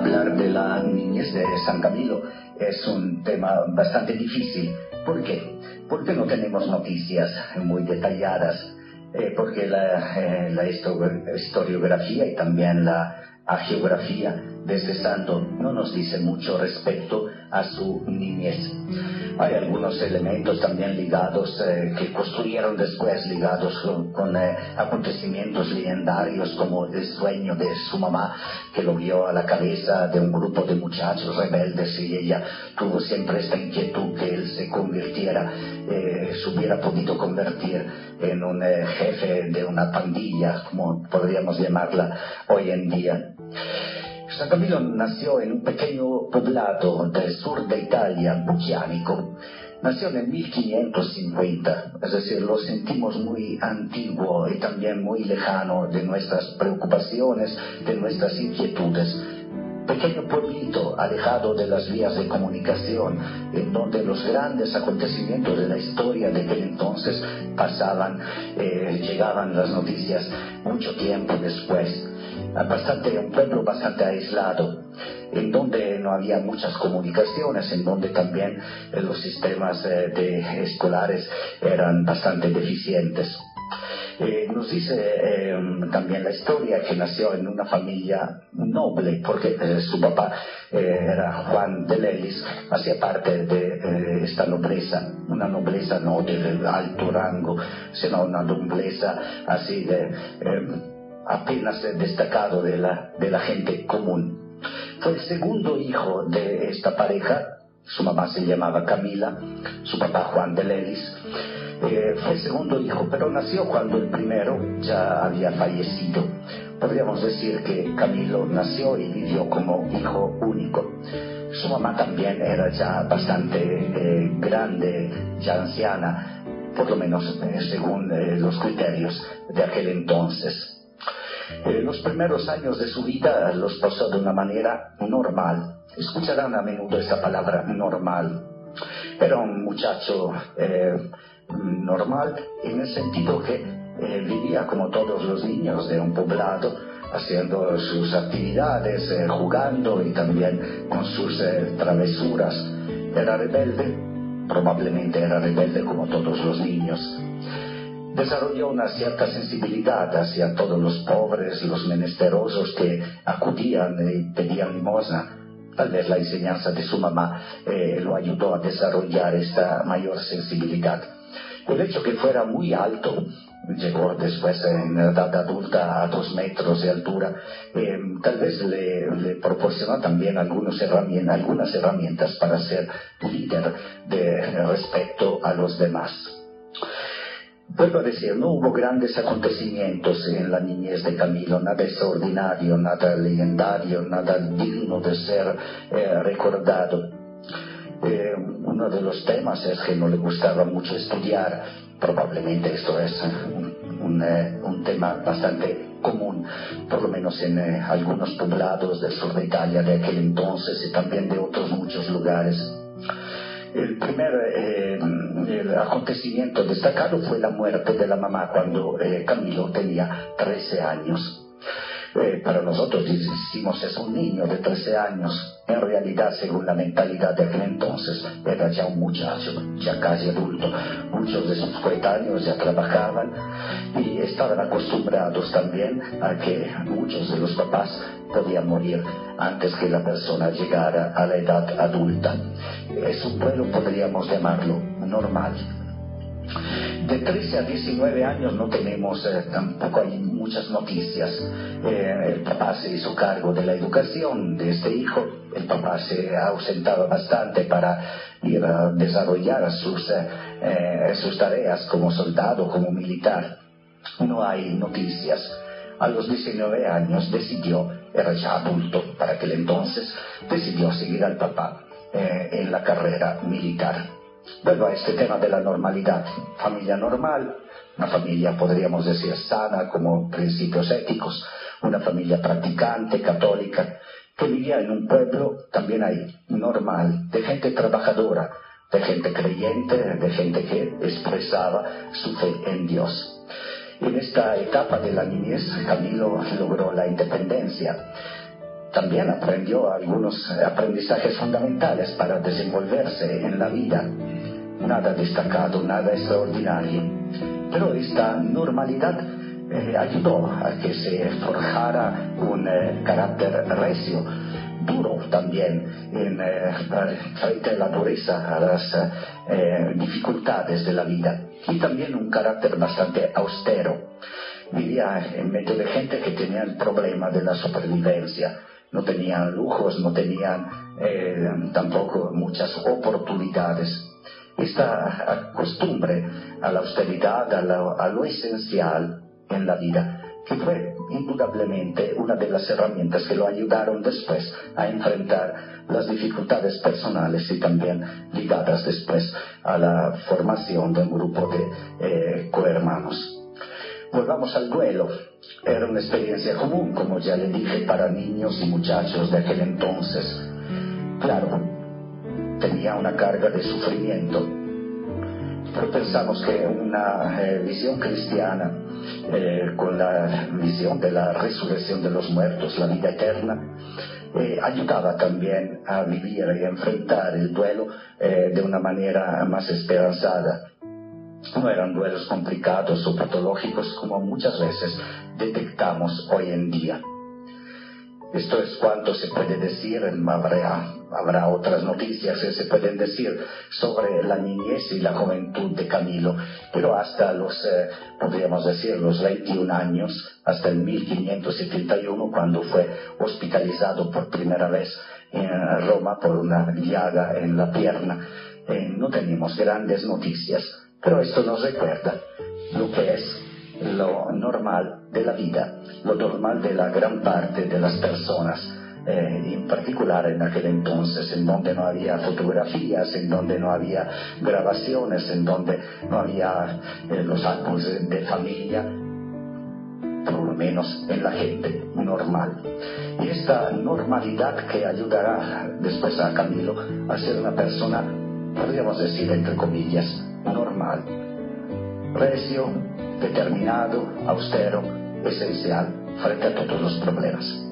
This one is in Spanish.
hablar de la niñez de San Camilo es un tema bastante difícil. ¿Por qué? Porque no tenemos noticias muy detalladas, eh, porque la, eh, la historiografía y también la geografía de este santo no nos dice mucho respecto a su niñez. Hay algunos elementos también ligados eh, que construyeron después, ligados con, eh, acontecimientos legendarios como el sueño de su mamá que lo vio a la cabeza de un grupo de muchachos rebeldes y ella tuvo siempre esta inquietud que él se convirtiera, eh, se hubiera podido convertir en un jefe de una pandilla, como podríamos llamarla hoy en día. San Camilo nació en un pequeño poblado del sur de Italia, Bucchianico. Nació en 1550, es decir, lo sentimos muy antiguo y también muy lejano de nuestras preocupaciones, de nuestras inquietudes pequeño pueblito alejado de las vías de comunicación, en donde los grandes acontecimientos de la historia de aquel entonces pasaban, eh, llegaban las noticias mucho tiempo después bastante, un pueblo bastante aislado, en donde no había muchas comunicaciones, en donde también eh, los sistemas eh, escolares eran bastante deficientes. Eh, nos dice también la historia que nació en una familia noble, porque su papá era Juan de Lelis, hacía parte de esta nobleza, una nobleza no de alto rango, sino una nobleza así de apenas destacado de la, de la gente común. Fue el segundo hijo de esta pareja, su mamá se llamaba Camila, su papá Juan de Lelis. Eh, fue segundo hijo, pero nació cuando el primero ya había fallecido. Podríamos decir que Camilo nació y vivió como hijo único. Su mamá también era ya bastante eh, grande, ya anciana, por lo menos eh, según los criterios de aquel entonces. Eh, los primeros años de su vida los pasó de una manera normal. Escucharán a menudo esa palabra normal. Era un muchacho eh, normal en el sentido que eh, vivía como todos los niños de un poblado, haciendo sus actividades, jugando y también con sus travesuras. Era rebelde, probablemente era rebelde como todos los niños desarrolló una cierta sensibilidad hacia todos los pobres, los menesterosos que acudían y pedían limosna. Tal vez la enseñanza de su mamá eh, lo ayudó a desarrollar esta mayor sensibilidad. El hecho que fuera muy alto, llegó después en edad adulta a dos metros de altura, eh, tal vez le, proporcionó también algunas herramientas para ser líder de respecto a los demás. Vuelvo a decir, no hubo grandes acontecimientos en la niñez de Camilo, nada extraordinario, nada legendario, nada digno de ser eh, recordado. Eh, uno de los temas es que no le gustaba mucho estudiar, probablemente esto es un, eh, un tema bastante común, por lo menos en algunos poblados del sur de Italia de aquel entonces y también de otros muchos lugares. El primer eh, acontecimiento destacado fue la muerte de la mamá cuando eh, Camilo tenía 13 años. Para nosotros decimos es un niño de 13 años, en realidad según la mentalidad de aquel entonces era ya un muchacho, ya casi adulto. Muchos de sus coetáneos ya trabajaban y estaban acostumbrados también a que muchos de los papás podían morir antes que la persona llegara a la edad adulta. Es un pueblo, podríamos llamarlo, normal de 13 a 19 años no tenemos, eh, tampoco hay muchas noticias. Eh, el papá se hizo cargo de la educación de este hijo, el papá se ha ausentado bastante para ir a desarrollar sus, eh, sus tareas como soldado, como militar. No hay noticias. A los 19 años decidió, era ya adulto para aquel entonces, decidió seguir al papá en la carrera militar. Vuelvo a este tema de la normalidad. Familia normal, una familia podríamos decir sana como principios éticos, una familia practicante, católica, que vivía en un pueblo también ahí, normal, de gente trabajadora, de gente creyente, de gente que expresaba su fe en Dios. En esta etapa de la niñez, Camilo logró la independencia también aprendió algunos aprendizajes fundamentales para desenvolverse en la vida. Nada destacado, nada extraordinario. Pero esta normalidad eh, ayudó a que se forjara un eh, carácter recio, duro también en, eh, frente a la dureza, a las dificultades de la vida, y también un carácter bastante austero. Vivía en medio de gente que tenía el problema de la supervivencia, no tenían lujos, no tenían tampoco muchas oportunidades esta costumbre a la austeridad, a lo esencial, en la vida, que fue indudablemente una de las herramientas que lo ayudaron después a enfrentar las dificultades personales y también ligadas después a la formación de un grupo de eh, cohermanos. Volvamos al duelo. Era una experiencia común, como ya le dije, para niños y muchachos de aquel entonces. Claro, tenía una carga de sufrimiento, pero pensamos que una eh, visión cristiana eh, con la visión de la resurrección de los muertos, la vida eterna, eh, ayudaba también a vivir y enfrentar el duelo de una manera más esperanzada. No eran duelos complicados o patológicos como muchas veces detectamos hoy en día. Esto es cuanto se puede decir, habrá, habrá otras noticias que se pueden decir sobre la niñez y la juventud de Camilo, pero hasta los, eh, podríamos decir, los 21 años, hasta el 1571, cuando fue hospitalizado por primera vez en Roma por una llaga en la pierna, eh, no tenemos grandes noticias, pero esto nos recuerda lo que es lo normal de la vida, lo normal de la gran parte de las personas, eh, en particular en aquel entonces, en donde no había fotografías, en donde no había grabaciones, en donde no había eh, los álbumes de familia, por lo menos en la gente normal. Y esta normalidad que ayudará después a Camilo a ser una persona, podríamos decir entre comillas, normal, recio, determinado, austero, esencial frente a todos los problemas.